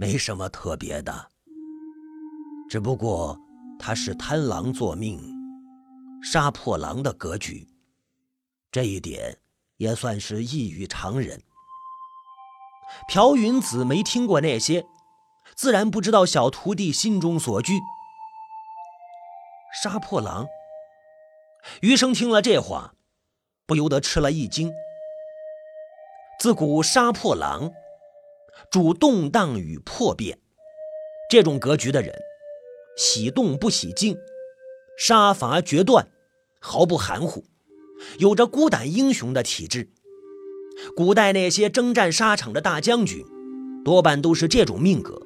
没什么特别的，只不过他是贪狼作命，杀破狼的格局，这一点也算是异于常人。朴云子没听过那些，自然不知道小徒弟心中所惧。杀破狼。余生听了这话，不由得吃了一惊。自古杀破狼，主动荡与破变，这种格局的人，喜动不喜静，杀伐决断，毫不含糊，有着孤胆英雄的体质。古代那些征战沙场的大将军，多半都是这种命格。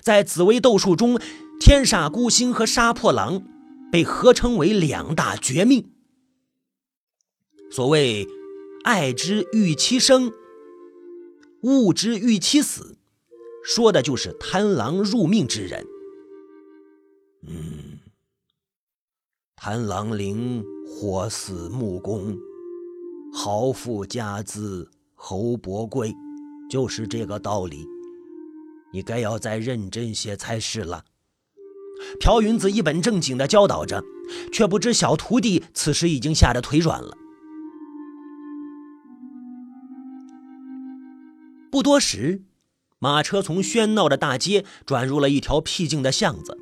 在紫微斗数中，天煞孤星和杀破狼被合称为两大绝命。所谓“爱之欲其生，物之欲其死”，说的就是贪狼入命之人。嗯，贪狼灵，火死木工。豪富家资，侯伯贵，就是这个道理。你该要再认真些才是了。朴云子一本正经地教导着，却不知小徒弟此时已经吓得腿软了。不多时，马车从喧闹的大街转入了一条僻静的巷子，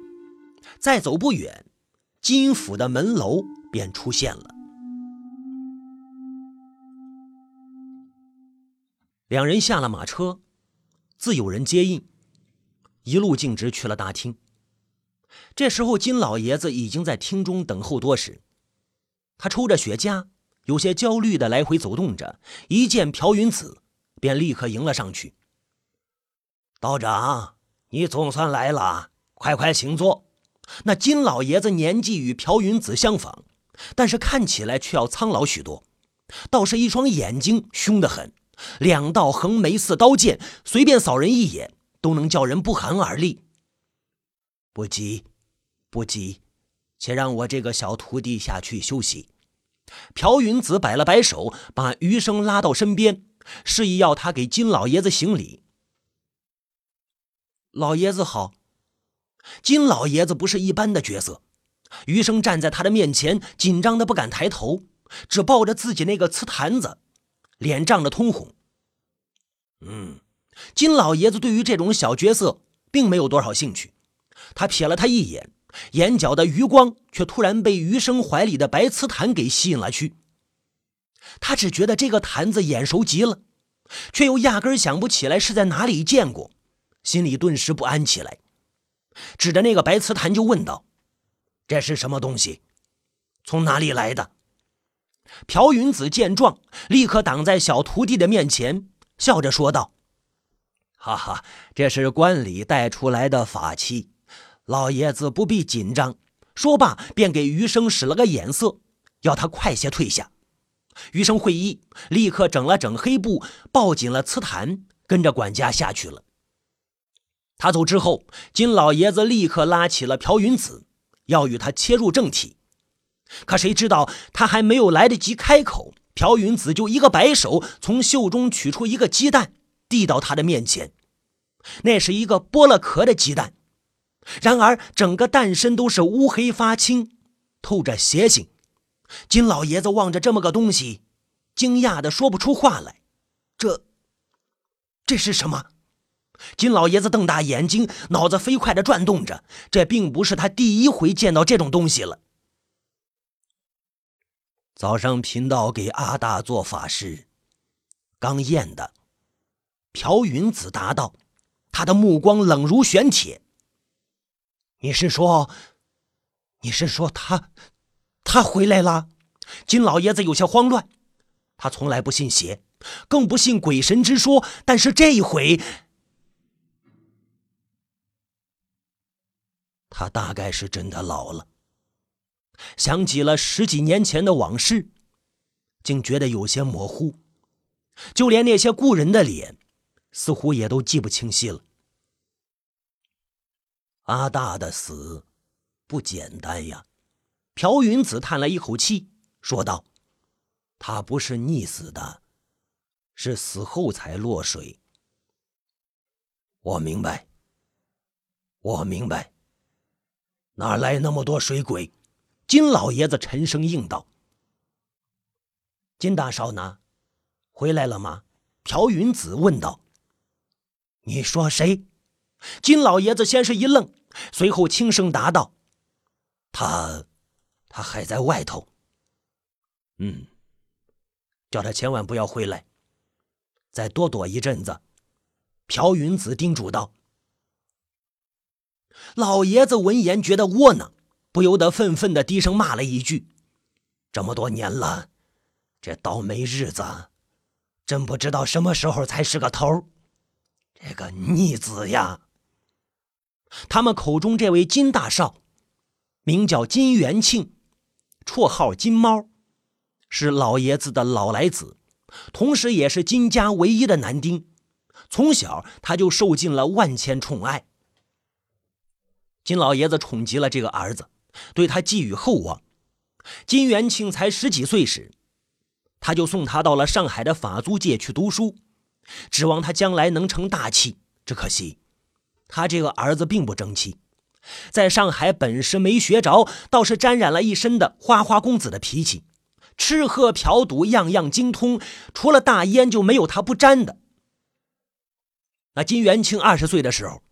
再走不远，金府的门楼便出现了。两人下了马车，自有人接应，一路径直去了大厅。这时候，金老爷子已经在厅中等候多时。他抽着雪茄，有些焦虑的来回走动着。一见朴云子，便立刻迎了上去：“道长，你总算来了，快快请坐。”那金老爷子年纪与朴云子相仿，但是看起来却要苍老许多，倒是一双眼睛凶得很。两道横眉似刀剑，随便扫人一眼都能叫人不寒而栗。不急，不急，且让我这个小徒弟下去休息。朴云子摆了摆手，把余生拉到身边，示意要他给金老爷子行礼。老爷子好。金老爷子不是一般的角色，余生站在他的面前，紧张的不敢抬头，只抱着自己那个瓷坛子。脸涨得通红。嗯，金老爷子对于这种小角色并没有多少兴趣。他瞥了他一眼，眼角的余光却突然被余生怀里的白瓷坛给吸引了去。他只觉得这个坛子眼熟极了，却又压根想不起来是在哪里见过，心里顿时不安起来，指着那个白瓷坛就问道：“这是什么东西？从哪里来的？”朴云子见状，立刻挡在小徒弟的面前，笑着说道：“哈哈，这是观里带出来的法器，老爷子不必紧张。”说罢，便给余生使了个眼色，要他快些退下。余生会意，立刻整了整黑布，抱紧了瓷坛，跟着管家下去了。他走之后，金老爷子立刻拉起了朴云子，要与他切入正题。可谁知道他还没有来得及开口，朴云子就一个摆手，从袖中取出一个鸡蛋，递到他的面前。那是一个剥了壳的鸡蛋，然而整个蛋身都是乌黑发青，透着邪性。金老爷子望着这么个东西，惊讶的说不出话来。这，这是什么？金老爷子瞪大眼睛，脑子飞快的转动着。这并不是他第一回见到这种东西了。早上贫道给阿大做法事，刚验的。朴云子答道，他的目光冷如玄铁。你是说，你是说他，他回来了？金老爷子有些慌乱。他从来不信邪，更不信鬼神之说，但是这一回，他大概是真的老了。想起了十几年前的往事，竟觉得有些模糊，就连那些故人的脸，似乎也都记不清晰了。阿大的死不简单呀！朴云子叹了一口气，说道：“他不是溺死的，是死后才落水。我明白，我明白。哪来那么多水鬼？金老爷子沉声应道：“金大少呢？回来了吗？”朴云子问道。“你说谁？”金老爷子先是一愣，随后轻声答道：“他，他还在外头。嗯，叫他千万不要回来，再多躲一阵子。”朴云子叮嘱道。老爷子闻言觉得窝囊，不由得愤愤的低声骂了一句：“这么多年了，这倒霉日子，真不知道什么时候才是个头这个逆子呀！”他们口中这位金大少，名叫金元庆，绰号金猫，是老爷子的老来子，同时也是金家唯一的男丁。从小他就受尽了万千宠爱。金老爷子宠极了这个儿子，对他寄予厚望。金元庆才十几岁时，他就送他到了上海的法租界去读书，指望他将来能成大器。只可惜，他这个儿子并不争气，在上海本事没学着，倒是沾染了一身的花花公子的脾气，吃喝嫖赌样样精通，除了大烟就没有他不沾的。那金元庆二十岁的时候。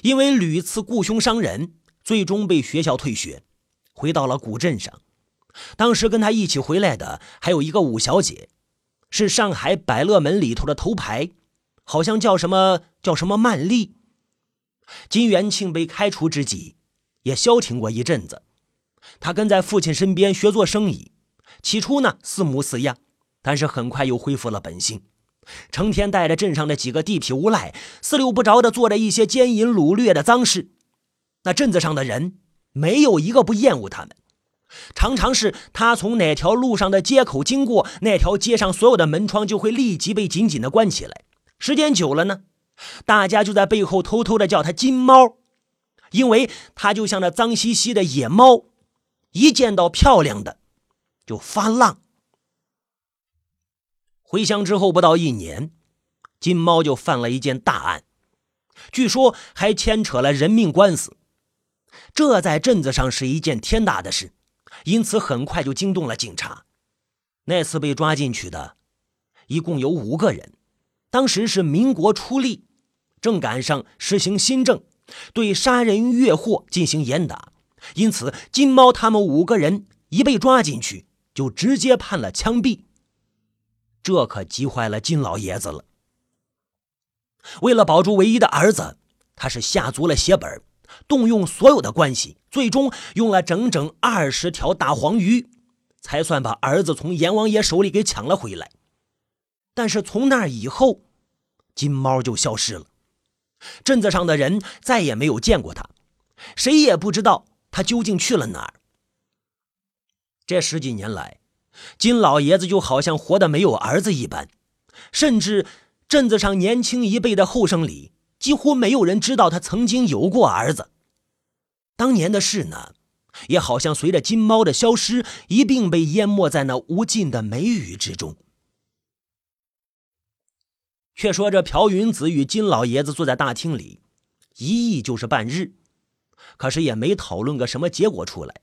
因为屡次雇凶伤人，最终被学校退学，回到了古镇上。当时跟他一起回来的还有一个五小姐，是上海百乐门里头的头牌，好像叫什么叫什么曼丽。金元庆被开除之际，也消停过一阵子。他跟在父亲身边学做生意，起初呢似模似样，但是很快又恢复了本性。成天带着镇上的几个地痞无赖，四六不着的做着一些奸淫掳掠的脏事。那镇子上的人没有一个不厌恶他们。常常是他从哪条路上的街口经过，那条街上所有的门窗就会立即被紧紧的关起来。时间久了呢，大家就在背后偷偷的叫他金猫，因为他就像那脏兮兮的野猫，一见到漂亮的就发浪。回乡之后不到一年，金猫就犯了一件大案，据说还牵扯了人命官司，这在镇子上是一件天大的事，因此很快就惊动了警察。那次被抓进去的，一共有五个人。当时是民国初立，正赶上实行新政，对杀人越货进行严打，因此金猫他们五个人一被抓进去，就直接判了枪毙。这可急坏了金老爷子了。为了保住唯一的儿子，他是下足了血本，动用所有的关系，最终用了整整二十条大黄鱼，才算把儿子从阎王爷手里给抢了回来。但是从那以后，金猫就消失了，镇子上的人再也没有见过他，谁也不知道他究竟去了哪儿。这十几年来。金老爷子就好像活的没有儿子一般，甚至镇子上年轻一辈的后生里，几乎没有人知道他曾经有过儿子。当年的事呢，也好像随着金猫的消失一并被淹没在那无尽的梅雨之中。却说这朴云子与金老爷子坐在大厅里，一议就是半日，可是也没讨论个什么结果出来。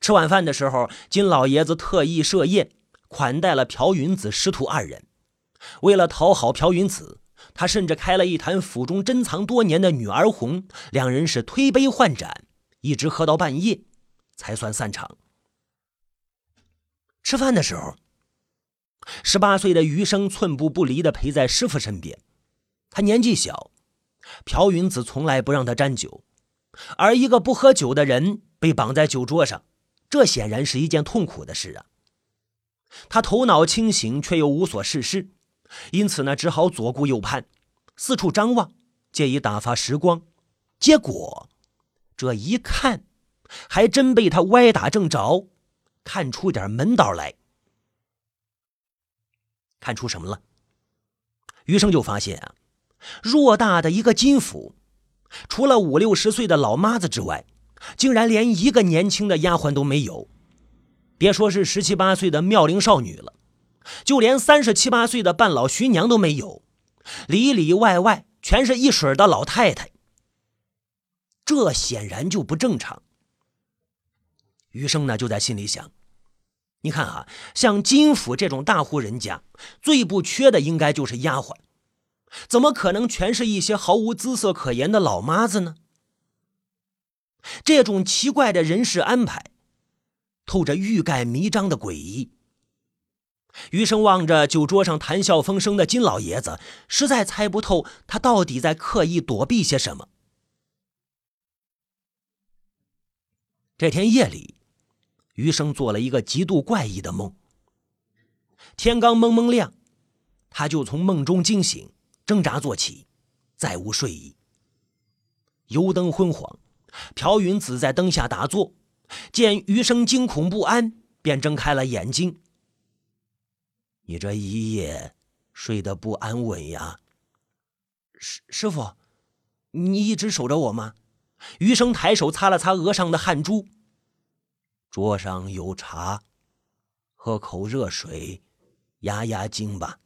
吃晚饭的时候，金老爷子特意设宴款待了朴云子师徒二人。为了讨好朴云子，他甚至开了一坛府中珍藏多年的女儿红，两人是推杯换盏，一直喝到半夜，才算散场。吃饭的时候，十八岁的余生寸步不离的陪在师傅身边。他年纪小，朴云子从来不让他沾酒，而一个不喝酒的人被绑在酒桌上。这显然是一件痛苦的事啊！他头脑清醒，却又无所事事，因此呢，只好左顾右盼，四处张望，借以打发时光。结果，这一看，还真被他歪打正着，看出点门道来。看出什么了？余生就发现啊，偌大的一个金府，除了五六十岁的老妈子之外，竟然连一个年轻的丫鬟都没有，别说是十七八岁的妙龄少女了，就连三十七八岁的半老徐娘都没有，里里外外全是一水的老太太，这显然就不正常。余生呢就在心里想：你看啊，像金府这种大户人家，最不缺的应该就是丫鬟，怎么可能全是一些毫无姿色可言的老妈子呢？这种奇怪的人事安排，透着欲盖弥彰的诡异。余生望着酒桌上谈笑风生的金老爷子，实在猜不透他到底在刻意躲避些什么。这天夜里，余生做了一个极度怪异的梦。天刚蒙蒙亮，他就从梦中惊醒，挣扎坐起，再无睡意。油灯昏黄，朴云子在灯下打坐，见余生惊恐不安，便睁开了眼睛。你这一夜睡得不安稳呀，师师傅，你一直守着我吗？余生抬手擦了擦额上的汗珠。桌上有茶，喝口热水，压压惊吧。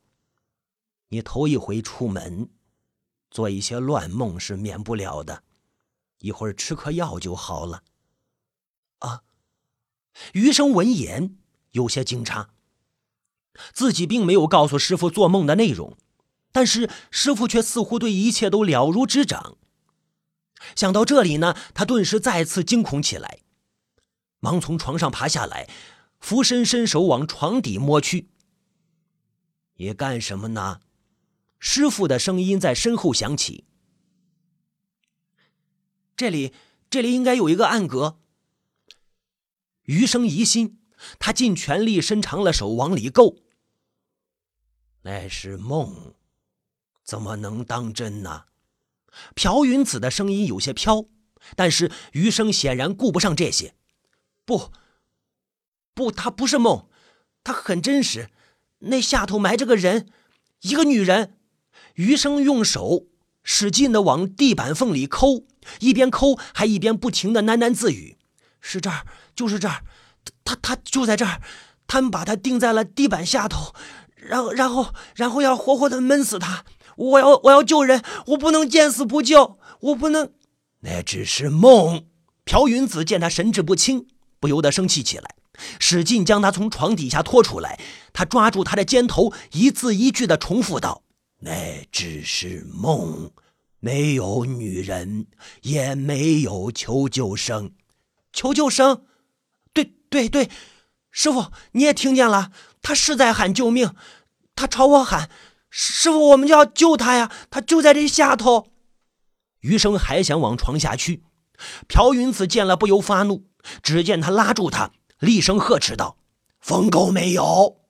你头一回出门，做一些乱梦是免不了的，一会儿吃颗药就好了。啊！余生闻言有些惊诧。自己并没有告诉师傅做梦的内容，但是师傅却似乎对一切都了如指掌。想到这里呢，他顿时再次惊恐起来，忙从床上爬下来，俯身伸手往床底摸去。你干什么呢？师傅的声音在身后响起。这里，这里应该有一个暗格。余生疑心，他尽全力伸长了手往里够。那是梦，怎么能当真呢？朴云子的声音有些飘，但是余生显然顾不上这些。不，不，他不是梦，他很真实。那下头埋着个人，一个女人。余生用手使劲的往地板缝里抠，一边抠还一边不停的喃喃自语：“是这儿，就是这儿，他他就在这儿。他们把他钉在了地板下头。”然后，然后，然后要活活的闷死他！我要，我要救人！我不能见死不救！我不能！那只是梦。朴云子见他神志不清，不由得生气起来，使劲将他从床底下拖出来。他抓住他的肩头，一字一句的重复道：“那只是梦，没有女人，也没有求救声。求救声？对，对，对，师傅，你也听见了。”他是在喊救命，他朝我喊：“师傅，我们就要救他呀！他就在这下头。”余生还想往床下去，朴云子见了不由发怒，只见他拉住他，厉声呵斥道：“疯狗没有！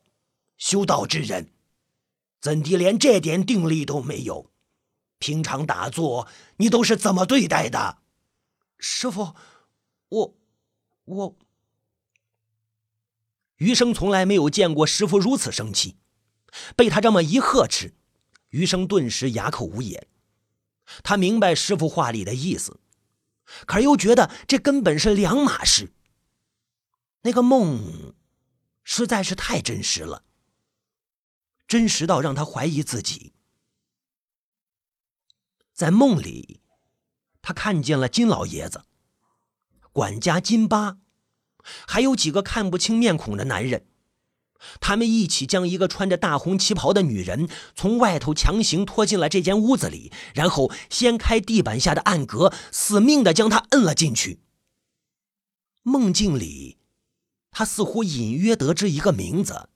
修道之人，怎地连这点定力都没有？平常打坐你都是怎么对待的？”师傅，我，我。余生从来没有见过师傅如此生气，被他这么一呵斥，余生顿时哑口无言。他明白师傅话里的意思，可是又觉得这根本是两码事。那个梦实在是太真实了，真实到让他怀疑自己。在梦里，他看见了金老爷子、管家金巴。还有几个看不清面孔的男人，他们一起将一个穿着大红旗袍的女人从外头强行拖进了这间屋子里，然后掀开地板下的暗格，死命的将她摁了进去。梦境里，他似乎隐约得知一个名字：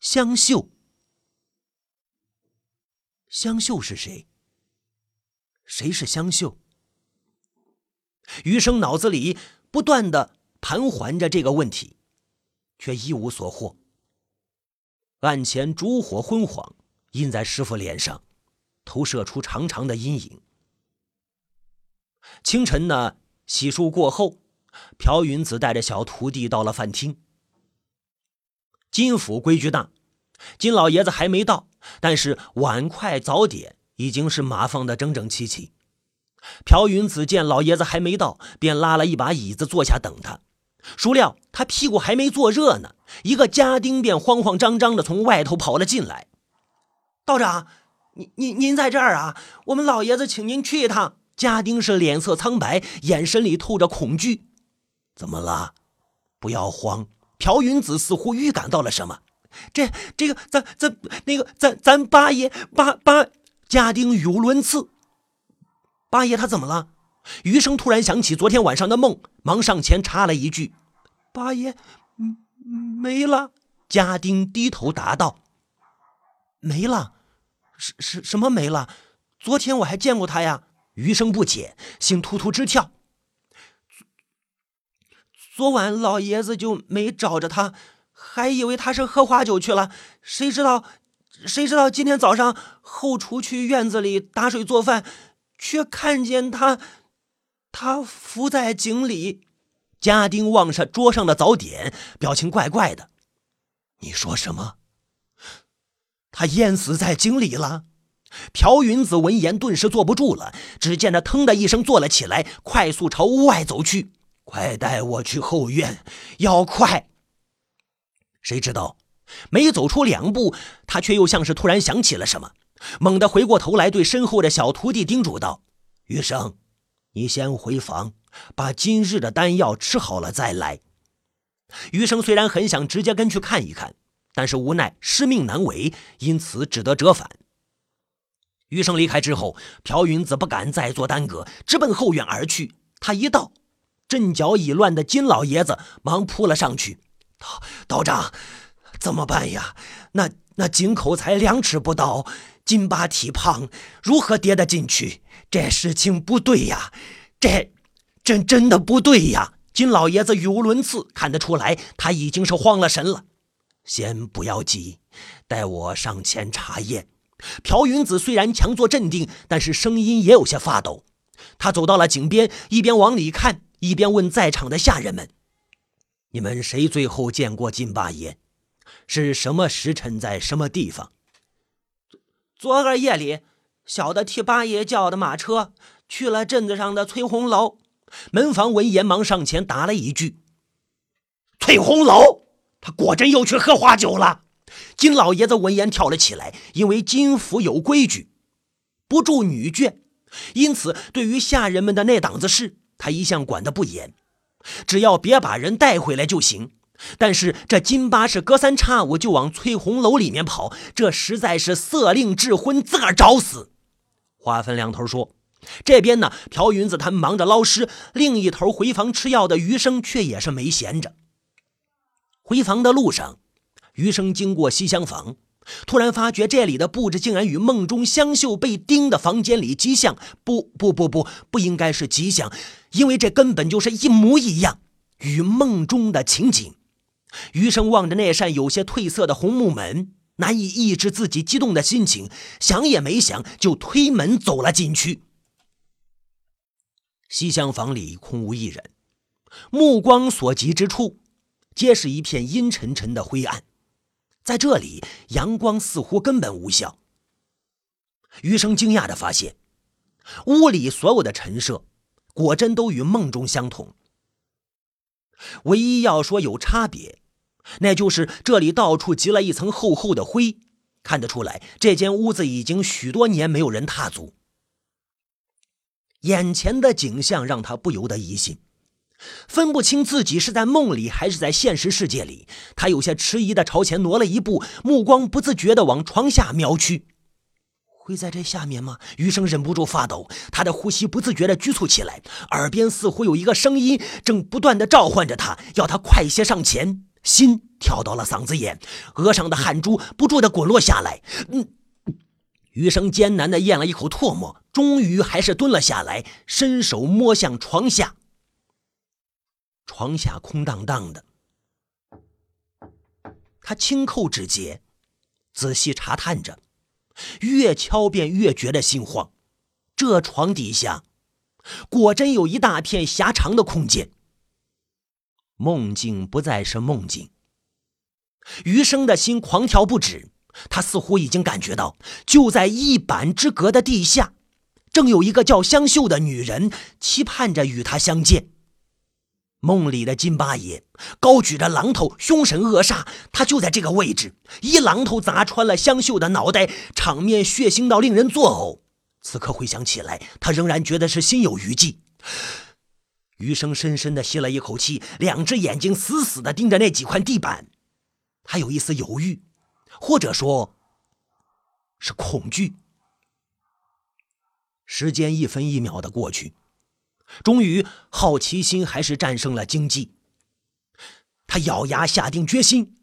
香秀。香秀是谁？谁是香秀？余生脑子里不断的。盘桓着这个问题，却一无所获。案前烛火昏黄，印在师傅脸上，投射出长长的阴影。清晨呢，洗漱过后，朴云子带着小徒弟到了饭厅。金府规矩大，金老爷子还没到，但是碗筷早点已经是码放的整整齐齐。朴云子见老爷子还没到，便拉了一把椅子坐下等他。孰料他屁股还没坐热呢，一个家丁便慌慌张张的从外头跑了进来。道长，您您您在这儿啊？我们老爷子请您去一趟。家丁是脸色苍白，眼神里透着恐惧。怎么了？不要慌。朴云子似乎预感到了什么。这这个咱咱那个咱咱八爷八八家丁语无伦次。八爷他怎么了？余生突然想起昨天晚上的梦，忙上前插了一句：“八爷，没了。”家丁低头答道：“没了。”什什什么没了？昨天我还见过他呀！余生不解，心突突直跳。昨晚老爷子就没找着他，还以为他是喝花酒去了。谁知道，谁知道今天早上后厨去院子里打水做饭，却看见他，他伏在井里。家丁望着桌上的早点，表情怪怪的。你说什么？他淹死在井里了。朴云子闻言顿时坐不住了，只见他腾的一声坐了起来，快速朝屋外走去。快带我去后院，要快！谁知道，没走出两步，他却又像是突然想起了什么，猛地回过头来，对身后的小徒弟叮嘱道：“余生，你先回房，把今日的丹药吃好了再来。”余生虽然很想直接跟去看一看。但是无奈师命难违，因此只得折返。余生离开之后，朴云子不敢再做耽搁，直奔后院而去。他一到，阵脚已乱的金老爷子忙扑了上去：“道道长，怎么办呀？那那井口才两尺不到，金巴体胖，如何跌得进去？这事情不对呀！这真真的不对呀！”金老爷子语无伦次，看得出来他已经是慌了神了。先不要急，待我上前查验。朴云子虽然强作镇定，但是声音也有些发抖。他走到了井边，一边往里看，一边问在场的下人们：“你们谁最后见过金八爷？是什么时辰，在什么地方？”昨个夜里，小的替八爷叫的马车，去了镇子上的翠红楼。门房闻言，忙上前答了一句：“翠红楼。”他果真又去喝花酒了。金老爷子闻言跳了起来，因为金府有规矩，不住女眷，因此对于下人们的那档子事，他一向管得不严，只要别把人带回来就行。但是这金八是隔三差五就往翠红楼里面跑，这实在是色令智昏，自个儿找死。话分两头说，这边呢，朴云子他们忙着捞尸，另一头回房吃药的余生却也是没闲着。回房的路上，余生经过西厢房，突然发觉这里的布置竟然与梦中香秀被钉的房间里极像。不不不不，不应该是极像，因为这根本就是一模一样，与梦中的情景。余生望着那扇有些褪色的红木门，难以抑制自己激动的心情，想也没想就推门走了进去。西厢房里空无一人，目光所及之处。皆是一片阴沉沉的灰暗，在这里，阳光似乎根本无效。余生惊讶的发现，屋里所有的陈设，果真都与梦中相同。唯一要说有差别，那就是这里到处积了一层厚厚的灰，看得出来，这间屋子已经许多年没有人踏足。眼前的景象让他不由得疑心。分不清自己是在梦里还是在现实世界里，他有些迟疑的朝前挪了一步，目光不自觉的往床下瞄去。会在这下面吗？余生忍不住发抖，他的呼吸不自觉的局促起来，耳边似乎有一个声音正不断的召唤着他，要他快些上前。心跳到了嗓子眼，额上的汗珠不住的滚落下来。嗯，余生艰难的咽了一口唾沫，终于还是蹲了下来，伸手摸向床下。床下空荡荡的，他轻叩指节，仔细查探着，越敲便越觉得心慌。这床底下，果真有一大片狭长的空间。梦境不再是梦境，余生的心狂跳不止。他似乎已经感觉到，就在一板之隔的地下，正有一个叫香秀的女人期盼着与他相见。梦里的金八爷高举着榔头，凶神恶煞。他就在这个位置，一榔头砸穿了香秀的脑袋，场面血腥到令人作呕。此刻回想起来，他仍然觉得是心有余悸。余生深深的吸了一口气，两只眼睛死死的盯着那几块地板。他有一丝犹豫，或者说，是恐惧。时间一分一秒的过去。终于，好奇心还是战胜了经济。他咬牙下定决心，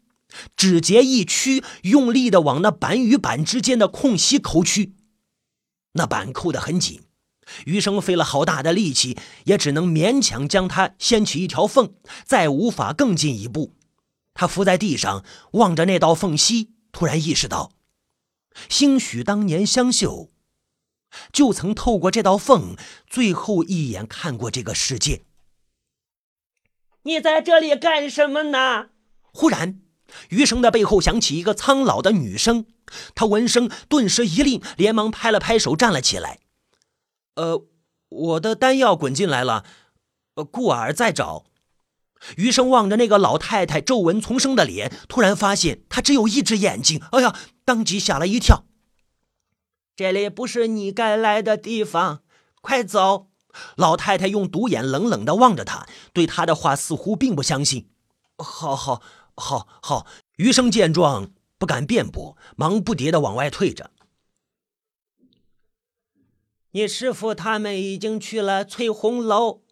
指节一屈，用力的往那板与板之间的空隙抠去。那板扣得很紧，余生费了好大的力气，也只能勉强将它掀起一条缝，再无法更进一步。他伏在地上，望着那道缝隙，突然意识到，兴许当年香秀。就曾透过这道缝，最后一眼看过这个世界。你在这里干什么呢？忽然，余生的背后响起一个苍老的女声。他闻声顿时一愣，连忙拍了拍手，站了起来。呃，我的丹药滚进来了，呃，故而在找。余生望着那个老太太皱纹丛生的脸，突然发现她只有一只眼睛。哎呀，当即吓了一跳。这里不是你该来的地方，快走！老太太用独眼冷冷的望着他，对他的话似乎并不相信。好好好好，余生见状不敢辩驳，忙不迭的往外退着。你师傅他们已经去了翠红楼，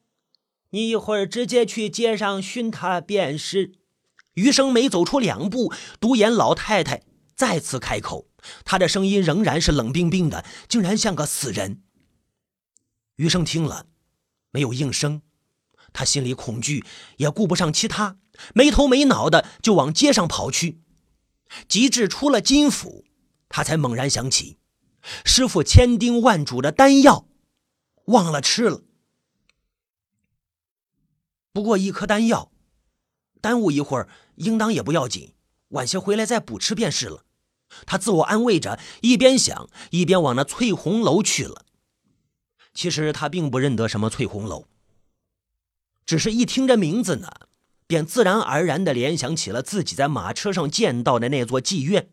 你一会儿直接去街上寻他便是。余生没走出两步，独眼老太太再次开口。她的声音仍然是冷冰冰的，竟然像个死人。余生听了，没有应声。他心里恐惧，也顾不上其他，没头没脑的就往街上跑去。及至出了金府，他才猛然想起，师傅千叮万嘱的丹药，忘了吃了。不过一颗丹药，耽误一会儿，应当也不要紧，晚些回来再补吃便是了。他自我安慰着，一边想，一边往那翠红楼去了。其实他并不认得什么翠红楼，只是一听这名字呢，便自然而然地联想起了自己在马车上见到的那座妓院。